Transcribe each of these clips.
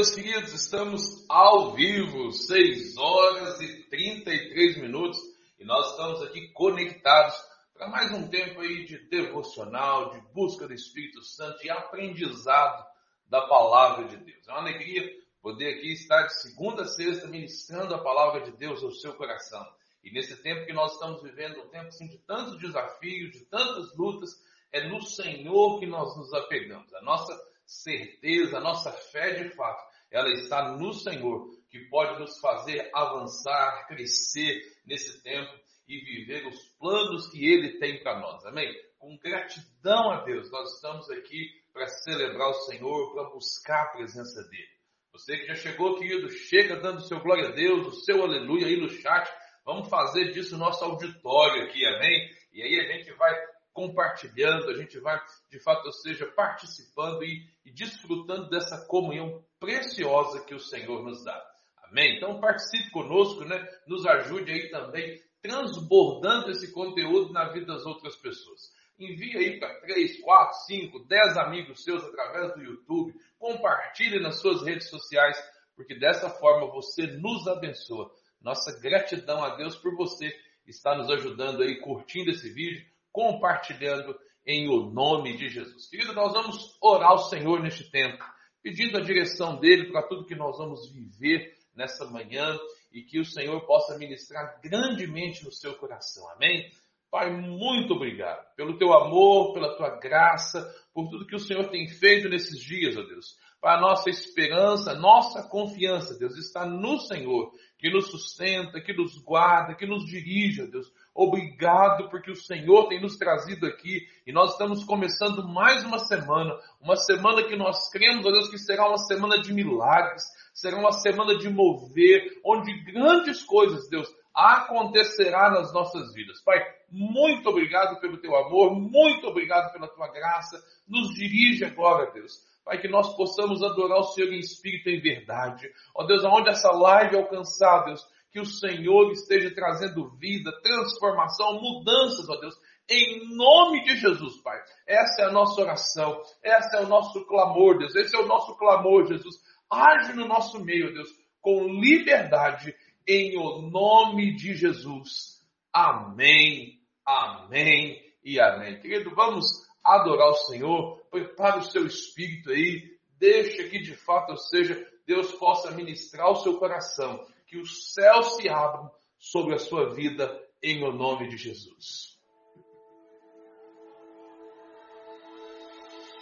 meus queridos, estamos ao vivo, 6 horas e 33 minutos, e nós estamos aqui conectados para mais um tempo aí de devocional, de busca do Espírito Santo e aprendizado da palavra de Deus. É uma alegria poder aqui estar de segunda a sexta ministrando a palavra de Deus ao seu coração. E nesse tempo que nós estamos vivendo, um tempo assim, de tantos desafios, de tantas lutas, é no Senhor que nós nos apegamos. A nossa certeza, a nossa fé de fato, ela está no Senhor, que pode nos fazer avançar, crescer nesse tempo e viver os planos que Ele tem para nós. Amém? Com gratidão a Deus, nós estamos aqui para celebrar o Senhor, para buscar a presença dEle. Você que já chegou, querido, chega dando seu glória a Deus, o seu aleluia aí no chat. Vamos fazer disso nosso auditório aqui, amém? E aí a gente vai compartilhando, a gente vai, de fato, ou seja, participando e, e desfrutando dessa comunhão preciosa que o Senhor nos dá. Amém? Então participe conosco, né? Nos ajude aí também, transbordando esse conteúdo na vida das outras pessoas. Envie aí para 3, 4, 5, 10 amigos seus através do YouTube. Compartilhe nas suas redes sociais, porque dessa forma você nos abençoa. Nossa gratidão a Deus por você estar nos ajudando aí, curtindo esse vídeo, compartilhando em o nome de Jesus. Querido, nós vamos orar ao Senhor neste tempo, pedindo a direção dele para tudo que nós vamos viver nessa manhã e que o Senhor possa ministrar grandemente no seu coração. Amém? Pai, muito obrigado pelo teu amor, pela tua graça, por tudo que o Senhor tem feito nesses dias, ó Deus. Para a nossa esperança, nossa confiança, Deus, está no Senhor, que nos sustenta, que nos guarda, que nos dirige, Deus. Obrigado porque o Senhor tem nos trazido aqui e nós estamos começando mais uma semana, uma semana que nós cremos, ó Deus, que será uma semana de milagres, será uma semana de mover, onde grandes coisas, Deus, acontecerá nas nossas vidas. Pai, muito obrigado pelo teu amor, muito obrigado pela tua graça. Nos dirige agora, Deus. Pai, que nós possamos adorar o Senhor em espírito e em verdade. Ó Deus, aonde essa live alcançar, Deus, que o Senhor esteja trazendo vida, transformação, mudanças, ó Deus, em nome de Jesus, Pai. Essa é a nossa oração, esse é o nosso clamor, Deus, esse é o nosso clamor, Jesus. Age no nosso meio, Deus, com liberdade, em o nome de Jesus. Amém, amém e amém. Querido, vamos adorar o Senhor, prepare o seu espírito aí, deixa que de fato, ou seja, Deus possa ministrar o seu coração que os céus se abram sobre a sua vida em o nome de Jesus.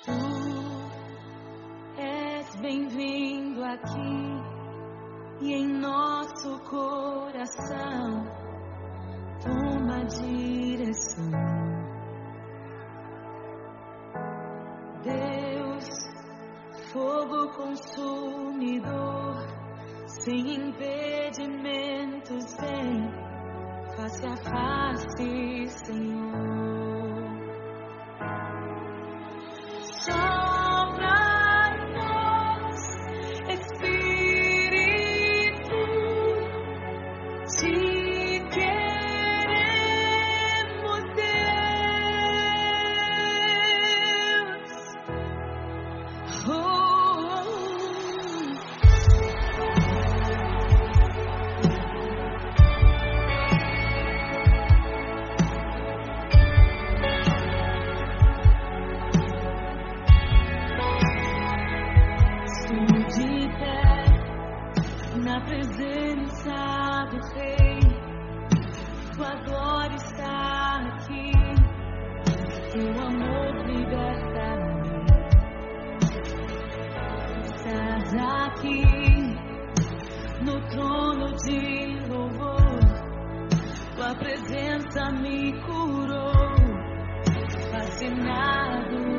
Tu és bem-vindo aqui e em nosso coração toma direção. Fogo consumidor sem impedimentos, vem face a face, Senhor. Na presença do Rei. Tua glória está aqui. Teu amor liberta-me. Estás aqui no trono de louvor. Tua presença me curou. Fascinado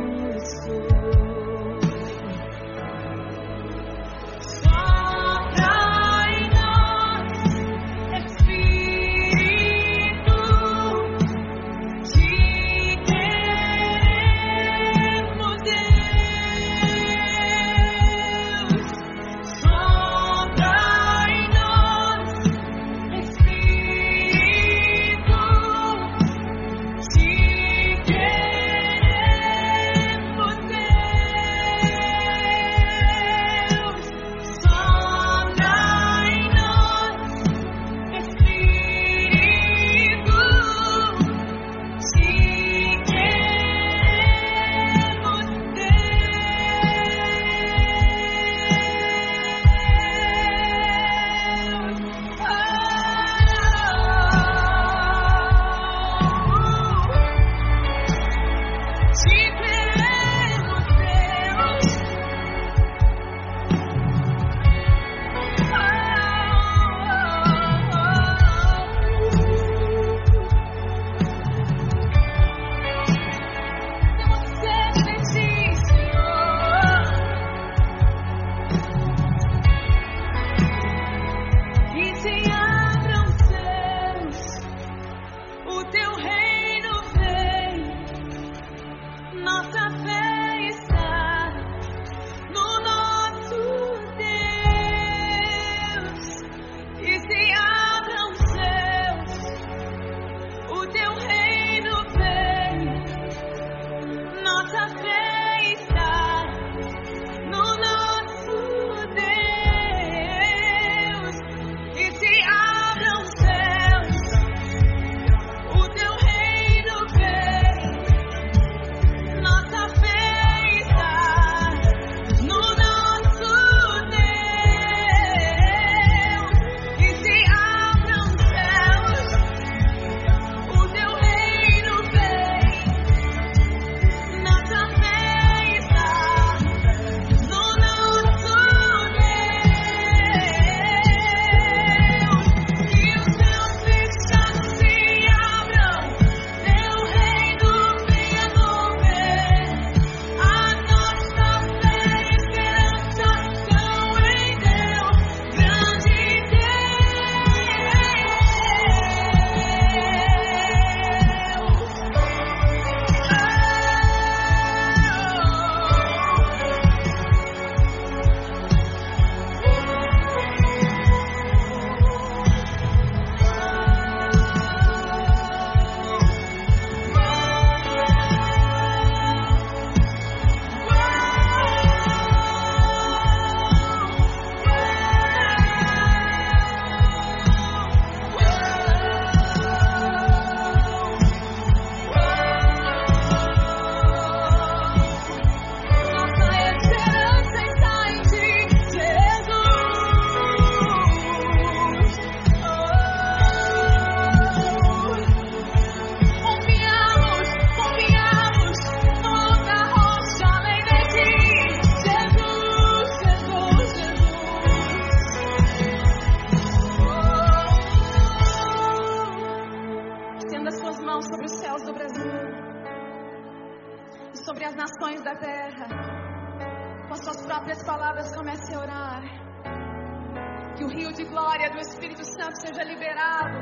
Que o rio de glória do Espírito Santo seja liberado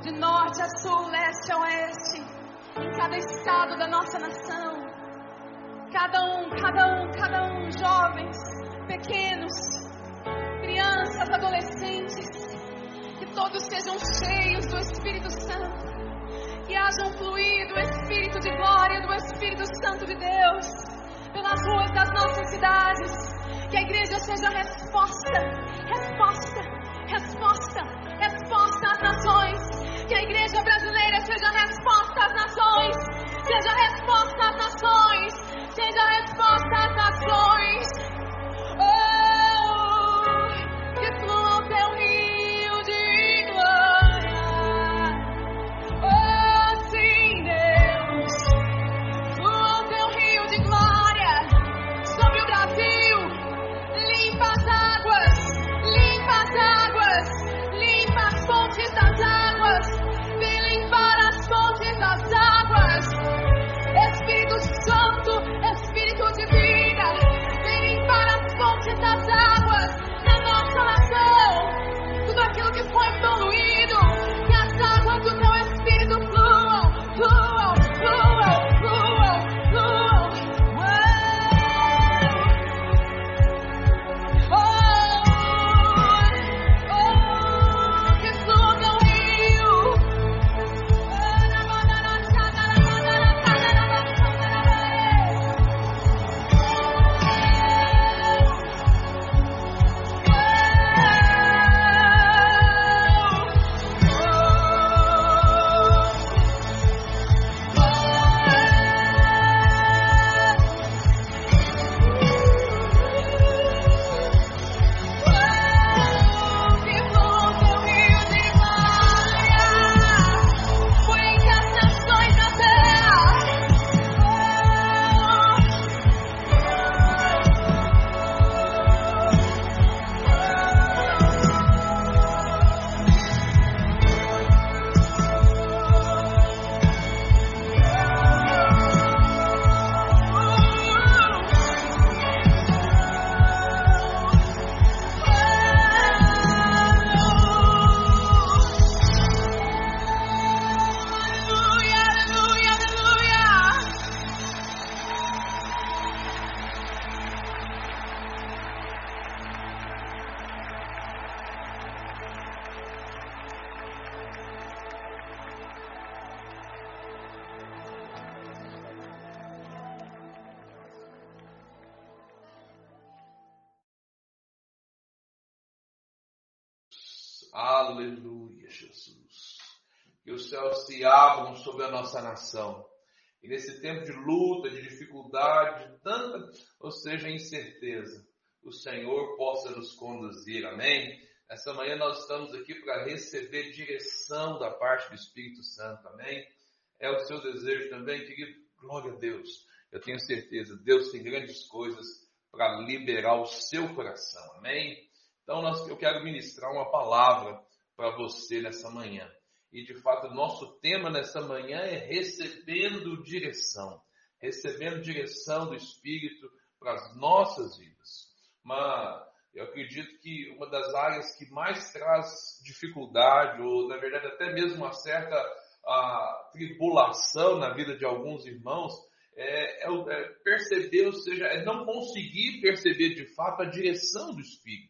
de norte a sul, leste a oeste, em cada estado da nossa nação. Cada um, cada um, cada um, jovens, pequenos, crianças, adolescentes, que todos sejam cheios do Espírito Santo. Que haja um fluir do Espírito de glória, do Espírito Santo de Deus, pelas ruas das nossas cidades. Que a igreja seja resposta, resposta, resposta, resposta às nações. Que a igreja brasileira seja resposta às nações, seja resposta às nações, seja resposta às nações. Aleluia, Jesus. Que os céus se abram sobre a nossa nação. E nesse tempo de luta, de dificuldade, de tanta, ou seja, incerteza, o Senhor possa nos conduzir. Amém? Nessa manhã nós estamos aqui para receber direção da parte do Espírito Santo. Amém? É o seu desejo também, querido? Glória a Deus. Eu tenho certeza, Deus tem grandes coisas para liberar o seu coração. Amém? Então nós, eu quero ministrar uma palavra para você nessa manhã. E de fato, nosso tema nessa manhã é recebendo direção. Recebendo direção do Espírito para as nossas vidas. Mas eu acredito que uma das áreas que mais traz dificuldade, ou na verdade até mesmo uma certa ah, tribulação na vida de alguns irmãos, é, é é perceber, ou seja, é não conseguir perceber de fato a direção do Espírito.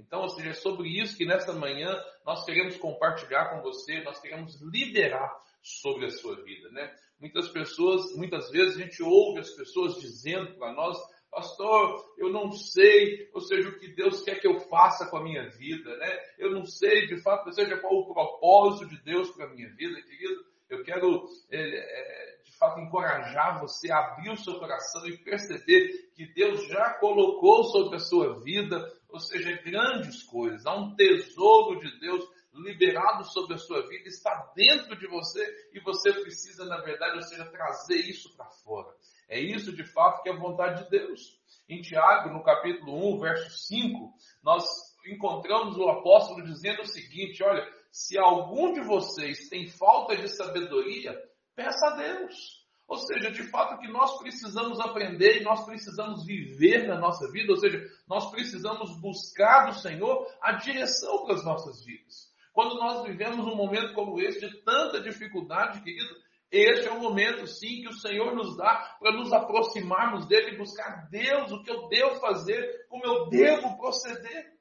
Então, ou seja, é sobre isso que nessa manhã nós queremos compartilhar com você, nós queremos liberar sobre a sua vida, né? Muitas pessoas, muitas vezes a gente ouve as pessoas dizendo para nós, pastor, eu não sei, ou seja, o que Deus quer que eu faça com a minha vida, né? Eu não sei, de fato, ou seja, qual o propósito de Deus para a minha vida, querido. Eu quero, é, de fato, encorajar você a abrir o seu coração e perceber que Deus já colocou sobre a sua vida, ou seja, grandes coisas. Há um tesouro de Deus liberado sobre a sua vida, está dentro de você e você precisa, na verdade, ou seja, trazer isso para fora. É isso, de fato, que é a vontade de Deus. Em Tiago, no capítulo 1, verso 5, nós encontramos o apóstolo dizendo o seguinte: olha, se algum de vocês tem falta de sabedoria, peça a Deus. Ou seja, de fato que nós precisamos aprender e nós precisamos viver na nossa vida, ou seja, nós precisamos buscar do Senhor a direção para as nossas vidas. Quando nós vivemos um momento como esse de tanta dificuldade, querido, este é o momento, sim, que o Senhor nos dá para nos aproximarmos dele e buscar Deus, o que eu devo fazer, como eu devo proceder.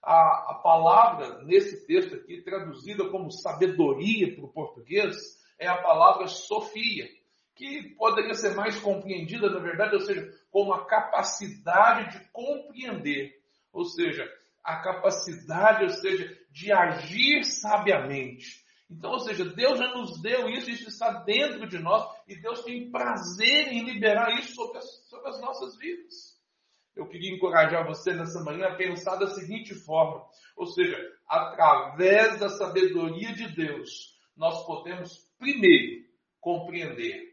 A, a palavra nesse texto aqui, traduzida como sabedoria para o português, é a palavra Sofia, que poderia ser mais compreendida, na verdade, ou seja, como a capacidade de compreender, ou seja, a capacidade, ou seja, de agir sabiamente. Então, ou seja, Deus já nos deu isso, isso está dentro de nós, e Deus tem prazer em liberar isso sobre as, sobre as nossas vidas. Eu queria encorajar você nessa manhã a pensar da seguinte forma: ou seja, através da sabedoria de Deus, nós podemos primeiro compreender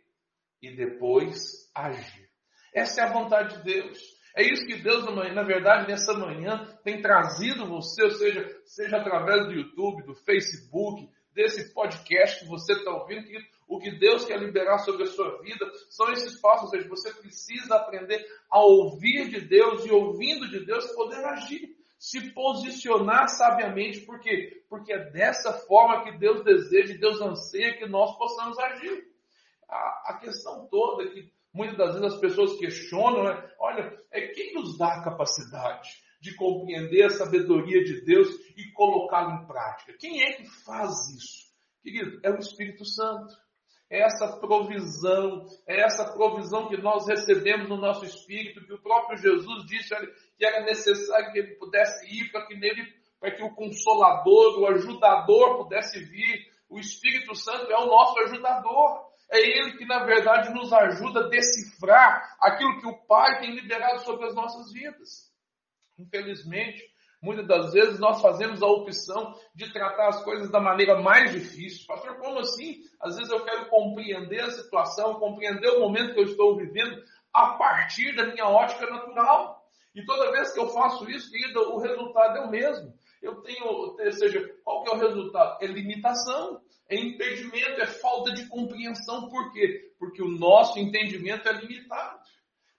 e depois agir. Essa é a vontade de Deus. É isso que Deus, na verdade, nessa manhã tem trazido você, ou seja, seja através do YouTube, do Facebook, desse podcast que você está ouvindo, que o que Deus quer liberar sobre a sua vida são esses passos, ou seja, você precisa aprender a ouvir de Deus e ouvindo de Deus poder agir, se posicionar sabiamente, por quê? Porque é dessa forma que Deus deseja Deus anseia que nós possamos agir. A, a questão toda é que muitas das vezes as pessoas questionam, né? olha, é quem nos dá a capacidade de compreender a sabedoria de Deus e colocá-la em prática? Quem é que faz isso? Querido, é o Espírito Santo. É essa provisão, é essa provisão que nós recebemos no nosso espírito, que o próprio Jesus disse olha, que era necessário que ele pudesse ir para que nele, para que o consolador, o ajudador pudesse vir. O Espírito Santo é o nosso ajudador. É ele que, na verdade, nos ajuda a decifrar aquilo que o Pai tem liberado sobre as nossas vidas. Infelizmente, muitas das vezes nós fazemos a opção de tratar as coisas da maneira mais difícil. Pastor, como assim? Às vezes eu quero compreender a situação, compreender o momento que eu estou vivendo a partir da minha ótica natural. E toda vez que eu faço isso, querida, o resultado é o mesmo. Eu tenho, seja, qual que é o resultado? É limitação, é impedimento, é falta de compreensão. Por quê? Porque o nosso entendimento é limitado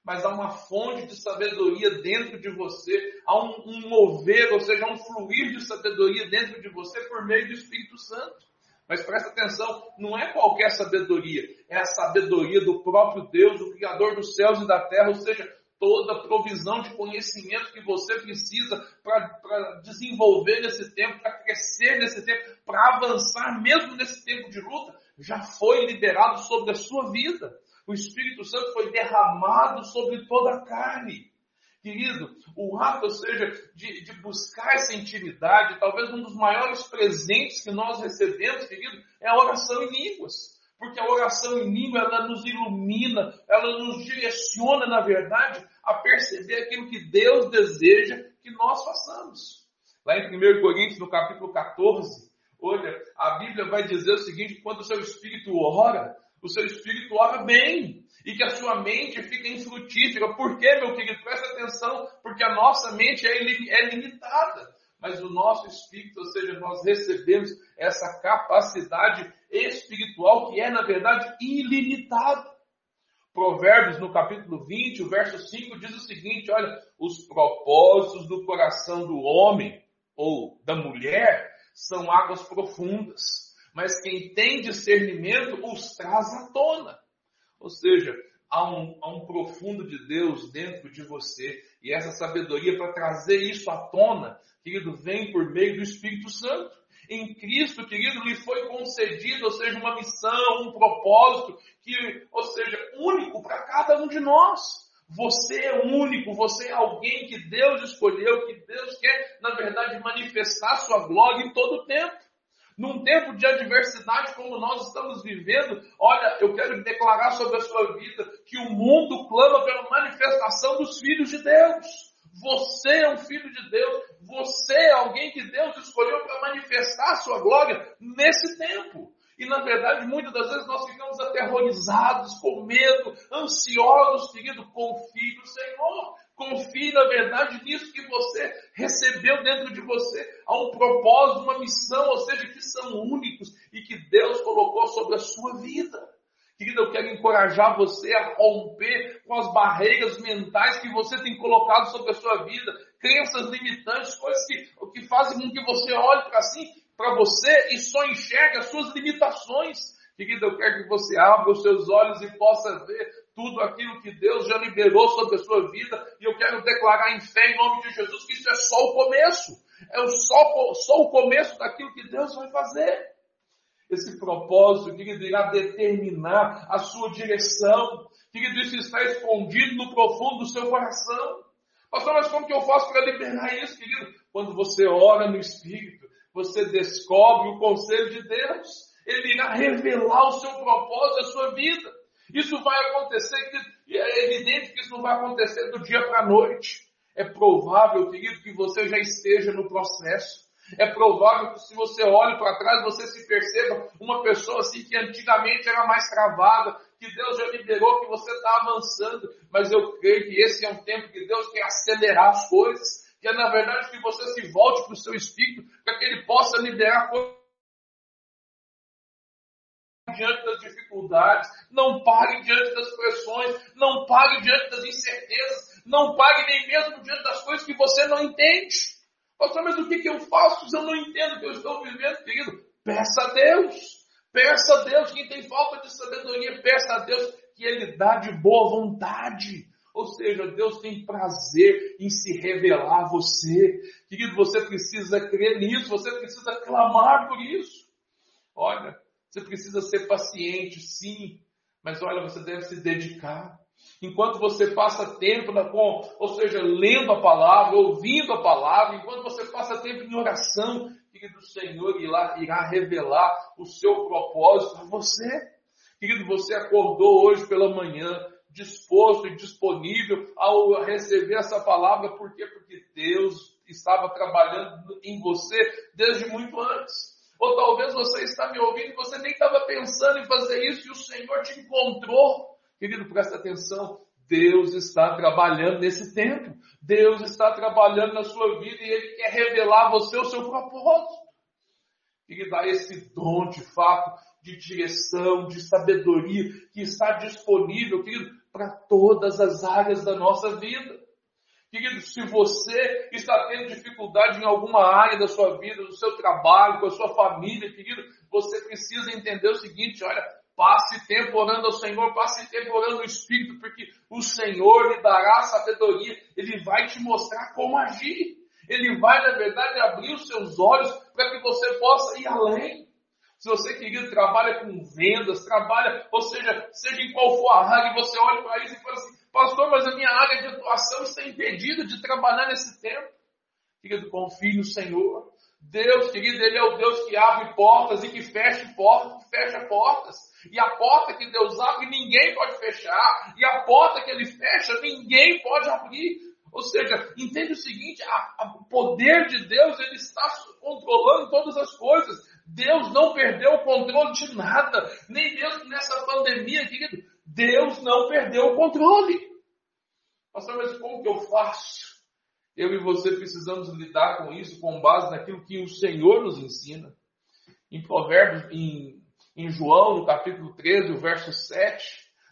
mas há uma fonte de sabedoria dentro de você, há um, um mover, ou seja, um fluir de sabedoria dentro de você por meio do Espírito Santo. Mas presta atenção, não é qualquer sabedoria, é a sabedoria do próprio Deus, o Criador dos céus e da terra, ou seja, toda a provisão de conhecimento que você precisa para desenvolver nesse tempo, para crescer nesse tempo, para avançar mesmo nesse tempo de luta, já foi liberado sobre a sua vida o Espírito Santo foi derramado sobre toda a carne. Querido, o ato, ou seja, de, de, buscar essa intimidade, talvez um dos maiores presentes que nós recebemos, querido, é a oração em línguas. Porque a oração em língua, ela nos ilumina, ela nos direciona, na verdade, a perceber aquilo que Deus deseja que nós façamos. Lá em 1 Coríntios, no capítulo 14, olha, a Bíblia vai dizer o seguinte: quando o seu espírito ora, o seu espírito ora bem e que a sua mente fica infrutífera. Por quê, meu querido? Presta atenção, porque a nossa mente é, é limitada. Mas o nosso espírito, ou seja, nós recebemos essa capacidade espiritual que é, na verdade, ilimitada. Provérbios, no capítulo 20, o verso 5, diz o seguinte: olha, os propósitos do coração do homem ou da mulher são águas profundas mas quem tem discernimento os traz à tona. Ou seja, há um, há um profundo de Deus dentro de você, e essa sabedoria para trazer isso à tona, querido, vem por meio do Espírito Santo. Em Cristo, querido, lhe foi concedido, ou seja, uma missão, um propósito, que, ou seja, único para cada um de nós. Você é único, você é alguém que Deus escolheu, que Deus quer, na verdade, manifestar sua glória em todo o tempo. Num tempo de adversidade como nós estamos vivendo, olha, eu quero declarar sobre a sua vida que o mundo clama pela manifestação dos filhos de Deus. Você é um filho de Deus, você é alguém que Deus escolheu para manifestar a sua glória nesse tempo. E na verdade, muitas das vezes nós ficamos aterrorizados, com medo, ansiosos, querido, confie no Senhor. Confie, na verdade, nisso que você recebeu dentro de você. Há um propósito, uma missão, ou seja, que são únicos e que Deus colocou sobre a sua vida. Querido, eu quero encorajar você a romper com as barreiras mentais que você tem colocado sobre a sua vida, crenças limitantes, coisas que, que fazem com que você olhe para assim, para você e só enxergue as suas limitações. Querido, eu quero que você abra os seus olhos e possa ver tudo aquilo que Deus já liberou sobre a sua vida. E eu quero declarar em fé, em nome de Jesus, que isso é só o começo. É só, só o começo daquilo que Deus vai fazer. Esse propósito, querido, irá determinar a sua direção. Querido, isso está escondido no profundo do seu coração. Pastor, mas como que eu faço para liberar isso, querido? Quando você ora no Espírito, você descobre o conselho de Deus. Ele irá revelar o seu propósito, a sua vida. Isso vai acontecer, é evidente que isso não vai acontecer do dia para a noite. É provável, querido, que você já esteja no processo. É provável que se você olhe para trás, você se perceba uma pessoa assim que antigamente era mais travada, que Deus já liberou, que você está avançando. Mas eu creio que esse é um tempo que Deus quer acelerar as coisas. Que é na verdade que você se volte para o seu espírito, para que ele possa liberar coisas diante das dificuldades, não pare diante das pressões, não pare diante das incertezas, não pare nem mesmo diante das coisas que você não entende. Pastor, mas o que, que eu faço se eu não entendo o que eu estou vivendo, querido? Peça a Deus. Peça a Deus. Quem tem falta de sabedoria, peça a Deus que Ele dá de boa vontade. Ou seja, Deus tem prazer em se revelar a você. Querido, você precisa crer nisso, você precisa clamar por isso. Olha, você precisa ser paciente, sim, mas olha, você deve se dedicar. Enquanto você passa tempo na, com, ou seja, lendo a palavra, ouvindo a palavra, enquanto você passa tempo em oração, querido, o Senhor irá, irá revelar o seu propósito a você. Querido, você acordou hoje pela manhã, disposto e disponível ao receber essa palavra, por quê? Porque Deus estava trabalhando em você desde muito antes. Ou talvez você está me ouvindo e você nem estava pensando em fazer isso e o Senhor te encontrou. Querido, presta atenção. Deus está trabalhando nesse tempo. Deus está trabalhando na sua vida e Ele quer revelar a você o seu propósito. Ele dá esse dom de fato, de direção, de sabedoria, que está disponível, querido, para todas as áreas da nossa vida. Querido, se você está tendo dificuldade em alguma área da sua vida, do seu trabalho, com a sua família, querido, você precisa entender o seguinte: olha, passe tempo orando ao Senhor, passe tempo orando ao Espírito, porque o Senhor lhe dará sabedoria, ele vai te mostrar como agir. Ele vai, na verdade, abrir os seus olhos para que você possa ir além. Se você, querido, trabalha com vendas, trabalha, ou seja, seja em qual for a área, você olha para isso e fala assim, Pastor, mas a minha área de atuação está impedida de trabalhar nesse tempo. Querido, confie no Senhor. Deus, querido, Ele é o Deus que abre portas e que fecha portas, que fecha portas. E a porta que Deus abre, ninguém pode fechar. E a porta que Ele fecha, ninguém pode abrir. Ou seja, entende o seguinte: o poder de Deus ele está controlando todas as coisas. Deus não perdeu o controle de nada, nem mesmo nessa pandemia, querido. Deus não perdeu o controle. Pastor, mas como que eu faço? Eu e você precisamos lidar com isso com base naquilo que o Senhor nos ensina. Em Provérbios, em, em João, no capítulo 13, o verso 7,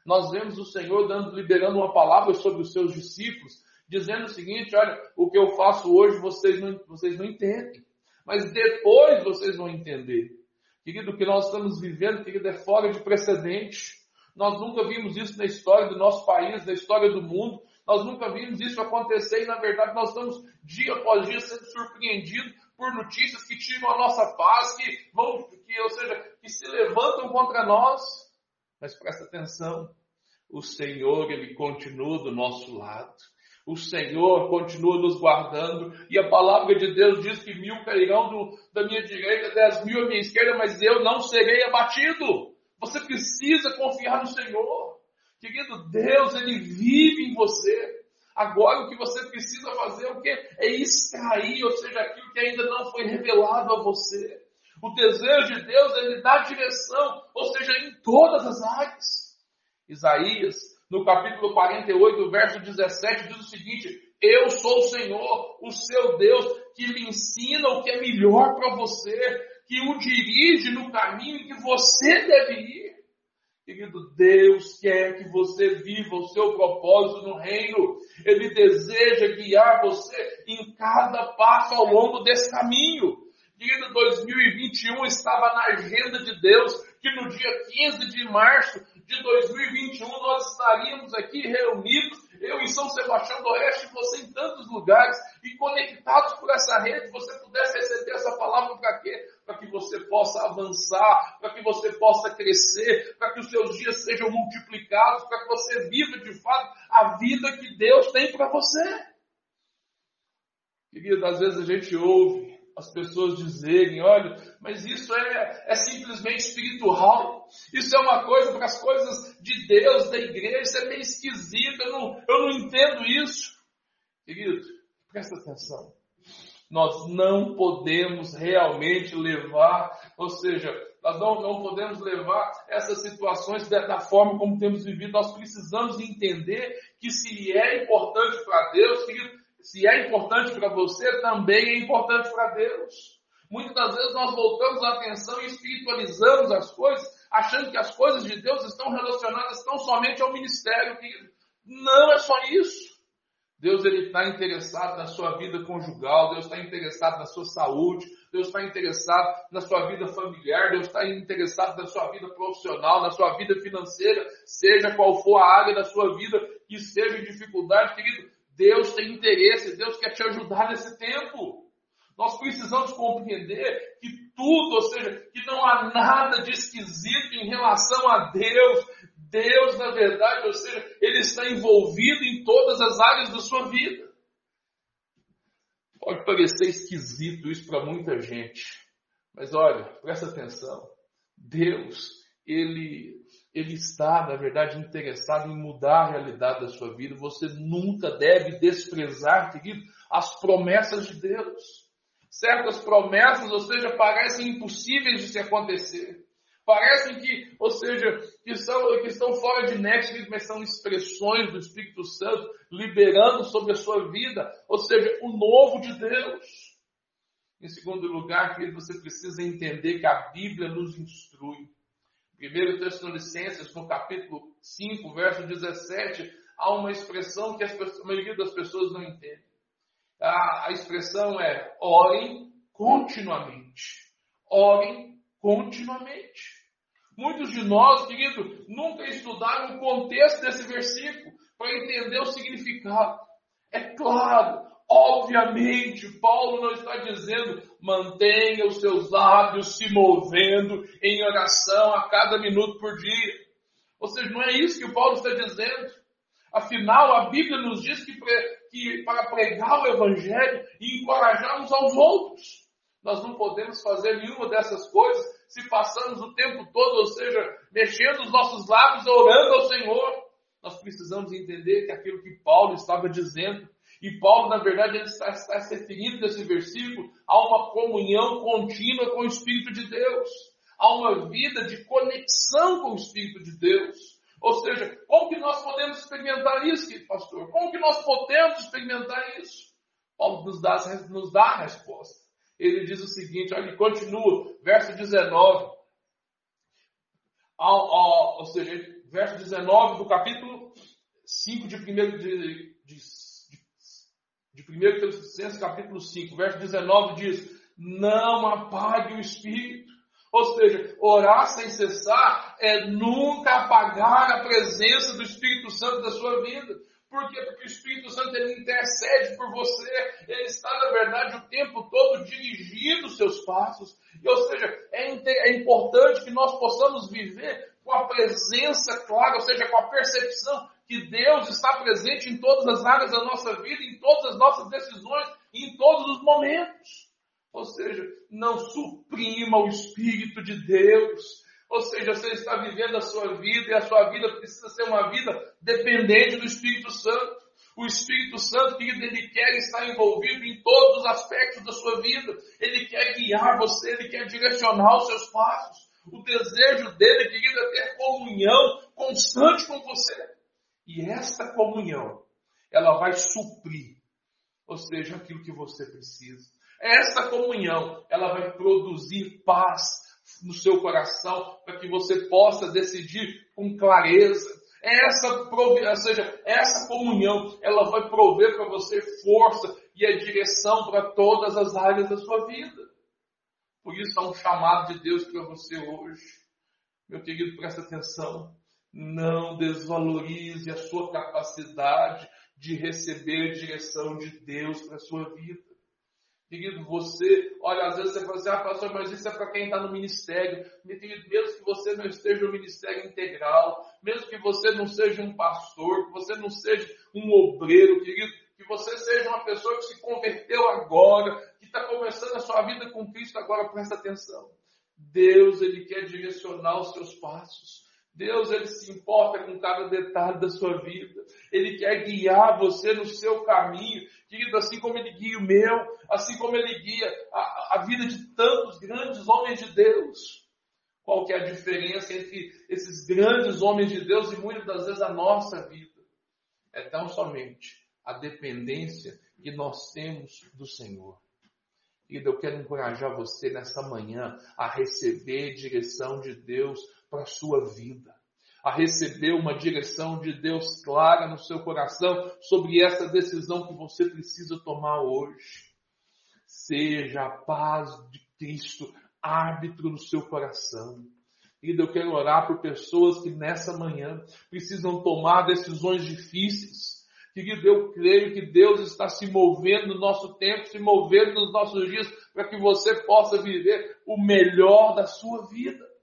nós vemos o Senhor dando, liberando uma palavra sobre os seus discípulos, dizendo o seguinte: olha, o que eu faço hoje vocês não, vocês não entendem, mas depois vocês vão entender. Querido, o que nós estamos vivendo, querido, é fora de precedente. Nós nunca vimos isso na história do nosso país, na história do mundo. Nós nunca vimos isso acontecer e, na verdade, nós estamos dia após dia sendo surpreendidos por notícias que tiram a nossa paz, que vão, que, ou seja, que se levantam contra nós. Mas presta atenção, o Senhor, Ele continua do nosso lado. O Senhor continua nos guardando e a palavra de Deus diz que mil cairão do, da minha direita, dez mil à minha esquerda, mas eu não serei abatido. Você precisa confiar no Senhor. Querido, Deus, Ele vive em você. Agora o que você precisa fazer é o quê? É extrair, ou seja, aquilo que ainda não foi revelado a você. O desejo de Deus, ele dá direção, ou seja, em todas as áreas. Isaías, no capítulo 48, verso 17, diz o seguinte: Eu sou o Senhor, o seu Deus, que lhe ensina o que é melhor para você, que o dirige no caminho que você deve ir. Querido, Deus quer que você viva o seu propósito no reino. Ele deseja guiar você em cada passo ao longo desse caminho. Querido, 2021 estava na agenda de Deus que no dia 15 de março de 2021 nós estaríamos aqui reunidos, eu em São Sebastião do Oeste, você em tantos lugares, e conectados por essa rede, você pudesse receber essa palavra para quê? Para que você possa avançar, para que você possa crescer, para que os seus dias sejam multiplicados, para que você viva de fato a vida que Deus tem para você. Querido, às vezes a gente ouve as pessoas dizerem, olha, mas isso é, é simplesmente espiritual, isso é uma coisa para as coisas de Deus, da igreja, isso é meio esquisito, eu não, eu não entendo isso. Querido, presta atenção. Nós não podemos realmente levar, ou seja, nós não, não podemos levar essas situações da, da forma como temos vivido. Nós precisamos entender que se é importante para Deus, se é importante para você, também é importante para Deus. Muitas das vezes nós voltamos a atenção e espiritualizamos as coisas, achando que as coisas de Deus estão relacionadas tão somente ao ministério. Não é só isso. Deus ele está interessado na sua vida conjugal, Deus está interessado na sua saúde, Deus está interessado na sua vida familiar, Deus está interessado na sua vida profissional, na sua vida financeira, seja qual for a área da sua vida que seja dificuldade, querido. Deus tem interesse, Deus quer te ajudar nesse tempo. Nós precisamos compreender que tudo, ou seja, que não há nada de esquisito em relação a Deus. Deus, na verdade, ou seja, Ele está envolvido em todas as áreas da sua vida. Pode parecer esquisito isso para muita gente, mas olha, presta atenção. Deus, Ele ele está, na verdade, interessado em mudar a realidade da sua vida. Você nunca deve desprezar, querido, as promessas de Deus. Certas promessas, ou seja, parecem impossíveis de se acontecer. Parecem que, ou seja, que, são, que estão fora de nexo, mas são expressões do Espírito Santo liberando sobre a sua vida, ou seja, o novo de Deus. Em segundo lugar, querido, você precisa entender que a Bíblia nos instrui. 1 Tessalonicenses, no capítulo 5, verso 17, há uma expressão que a maioria das pessoas não entende. A, a expressão é orem continuamente. Orem continuamente. Muitos de nós, querido, nunca estudaram o contexto desse versículo para entender o significado. É claro, Obviamente, Paulo não está dizendo mantenha os seus lábios se movendo em oração a cada minuto por dia. Ou seja, não é isso que Paulo está dizendo. Afinal, a Bíblia nos diz que, que para pregar o Evangelho e encorajar uns aos outros, nós não podemos fazer nenhuma dessas coisas se passamos o tempo todo, ou seja, mexendo os nossos lábios, orando ao Senhor. Nós precisamos entender que aquilo que Paulo estava dizendo e Paulo, na verdade, ele está, está se referindo nesse versículo a uma comunhão contínua com o Espírito de Deus, a uma vida de conexão com o Espírito de Deus. Ou seja, como que nós podemos experimentar isso, pastor? Como que nós podemos experimentar isso? Paulo nos dá, nos dá a resposta. Ele diz o seguinte, olha, ele continua, verso 19. Ao, ao, ou seja, verso 19 do capítulo 5 de 1 de, de de 1 Tessalonicenses capítulo 5, verso 19 diz: Não apague o espírito. Ou seja, orar sem cessar é nunca apagar a presença do Espírito Santo da sua vida. Por quê? Porque o Espírito Santo ele intercede por você, ele está, na verdade, o tempo todo dirigindo os seus passos. E, ou seja, é, é importante que nós possamos viver com a presença clara, ou seja, com a percepção que Deus está presente em todas as áreas da nossa vida, em todas as nossas decisões, em todos os momentos. Ou seja, não suprima o Espírito de Deus. Ou seja, você está vivendo a sua vida e a sua vida precisa ser uma vida dependente do Espírito Santo. O Espírito Santo, querido, ele quer estar envolvido em todos os aspectos da sua vida. Ele quer guiar você, ele quer direcionar os seus passos. O desejo dele, querido, é ter comunhão constante com você. E esta comunhão, ela vai suprir, ou seja, aquilo que você precisa. Esta comunhão, ela vai produzir paz no seu coração, para que você possa decidir com clareza. Essa, ou seja, essa comunhão, ela vai prover para você força e a direção para todas as áreas da sua vida. Por isso há um chamado de Deus para você hoje. Meu querido, presta atenção. Não desvalorize a sua capacidade de receber direção de Deus para a sua vida. Querido, você, olha, às vezes você fala assim, ah, pastor, mas isso é para quem está no ministério. Meu querido, mesmo que você não esteja no ministério integral, mesmo que você não seja um pastor, que você não seja um obreiro, querido, que você seja uma pessoa que se converteu agora, que está começando a sua vida com Cristo agora, presta atenção. Deus, Ele quer direcionar os seus passos. Deus, Ele se importa com cada detalhe da sua vida. Ele quer guiar você no seu caminho. Querido, assim como Ele guia o meu, assim como Ele guia a, a vida de tantos grandes homens de Deus. Qual que é a diferença entre esses grandes homens de Deus e muitas das vezes a nossa vida? É tão somente a dependência que nós temos do Senhor. Querido, eu quero encorajar você nessa manhã a receber direção de Deus para a sua vida. A receber uma direção de Deus clara no seu coração sobre essa decisão que você precisa tomar hoje. Seja a paz de Cristo árbitro no seu coração. Querido, eu quero orar por pessoas que nessa manhã precisam tomar decisões difíceis. Querido, eu creio que Deus está se movendo no nosso tempo, se movendo nos nossos dias, para que você possa viver o melhor da sua vida.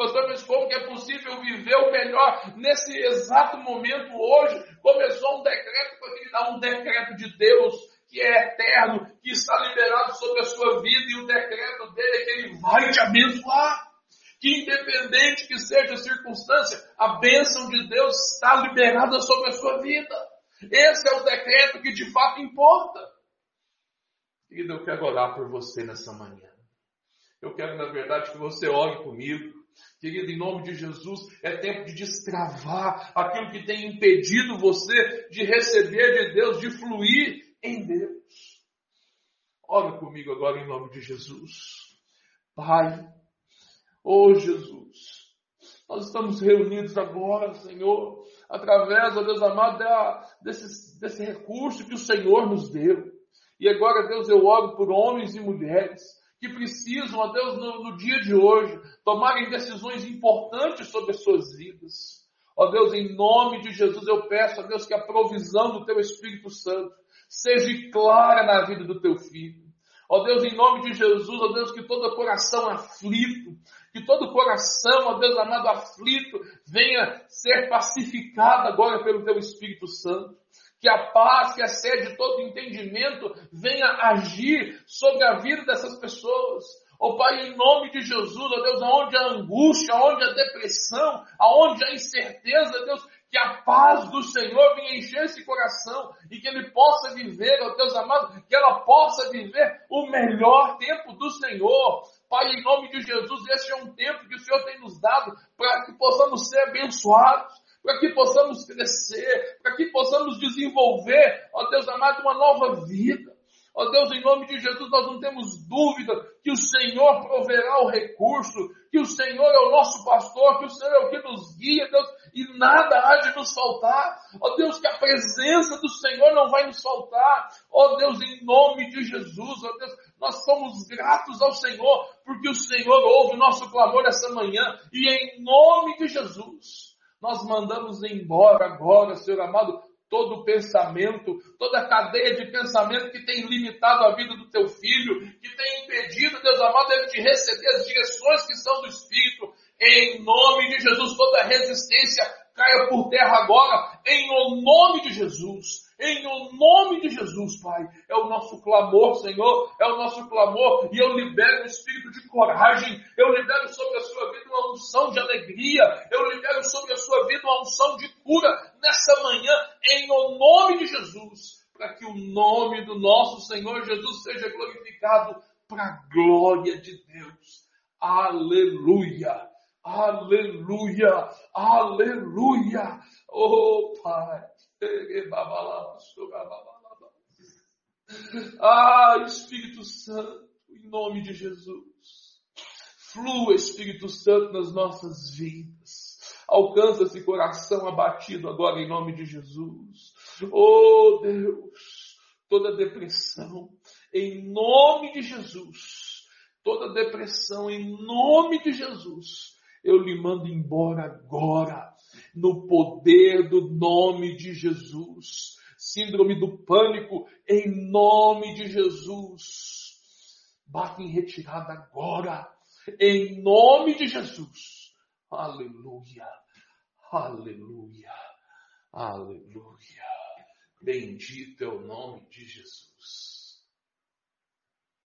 Pastor, mas como que é possível viver o melhor nesse exato momento hoje? Começou um decreto, porque dá um decreto de Deus que é eterno, que está liberado sobre a sua vida, e o decreto dele é que ele vai te abençoar. Que independente que seja a circunstância, a bênção de Deus está liberada sobre a sua vida. Esse é o decreto que de fato importa. Querido, eu quero orar por você nessa manhã. Eu quero, na verdade, que você ore comigo. Querido, em nome de Jesus, é tempo de destravar aquilo que tem impedido você de receber de Deus, de fluir em Deus. Ore comigo agora em nome de Jesus. Pai, oh Jesus, nós estamos reunidos agora, Senhor, através, ó Deus amado, da- desse, desse recurso que o Senhor nos deu. E agora, Deus, eu oro por homens e mulheres que precisam, ó Deus, no, no dia de hoje, tomarem decisões importantes sobre as suas vidas. Ó Deus, em nome de Jesus, eu peço, ó Deus, que a provisão do Teu Espírito Santo seja clara na vida do Teu filho. Ó Deus, em nome de Jesus, ó Deus, que todo coração aflito, que todo coração, ó Deus amado, aflito, venha ser pacificado agora pelo Teu Espírito Santo. Que a paz que excede todo entendimento venha agir sobre a vida dessas pessoas. Ó Pai, em nome de Jesus, ó Deus, aonde a angústia, aonde a depressão, aonde a incerteza, Deus, que a paz do Senhor venha encher esse coração e que ele possa viver, ó Deus amado, que ela possa viver o melhor tempo do Senhor. Pai, em nome de Jesus, esse é um tempo que o Senhor tem nos dado para que possamos ser abençoados, para que possamos crescer, para que possamos desenvolver, ó Deus amado, uma nova vida. Ó Deus, em nome de Jesus, nós não temos dúvida que o Senhor proverá o recurso, que o Senhor é o nosso pastor, que o Senhor é o que nos guia, Deus, e nada há de nos faltar. Ó Deus, que a presença do Senhor não vai nos faltar. Ó Deus, em nome de Jesus, ó Deus, nós somos gratos ao Senhor, porque o Senhor ouve o nosso clamor essa manhã, e em nome de Jesus, nós mandamos embora agora, Senhor amado, todo pensamento, toda cadeia de pensamento que tem limitado a vida do teu filho, que tem impedido, Deus amado, ele de receber as direções que são do Espírito. Em nome de Jesus, toda resistência caia por terra agora, em o nome de Jesus. Em o nome de Jesus, Pai. É o nosso clamor, Senhor. É o nosso clamor. E eu libero um espírito de coragem. Eu libero sobre a sua vida uma unção de alegria. Eu libero sobre a sua vida uma unção de cura nessa manhã, em o nome de Jesus. Para que o nome do nosso Senhor Jesus seja glorificado para a glória de Deus. Aleluia. Aleluia, aleluia. Oh, Pai. Ah, Espírito Santo, em nome de Jesus. Flua, Espírito Santo, nas nossas vidas. Alcança esse coração abatido agora em nome de Jesus. Oh Deus, toda depressão, em nome de Jesus. Toda depressão, em nome de Jesus. Eu lhe mando embora agora, no poder do nome de Jesus. Síndrome do pânico, em nome de Jesus. Bate em retirada agora, em nome de Jesus. Aleluia, aleluia, aleluia. Bendito é o nome de Jesus.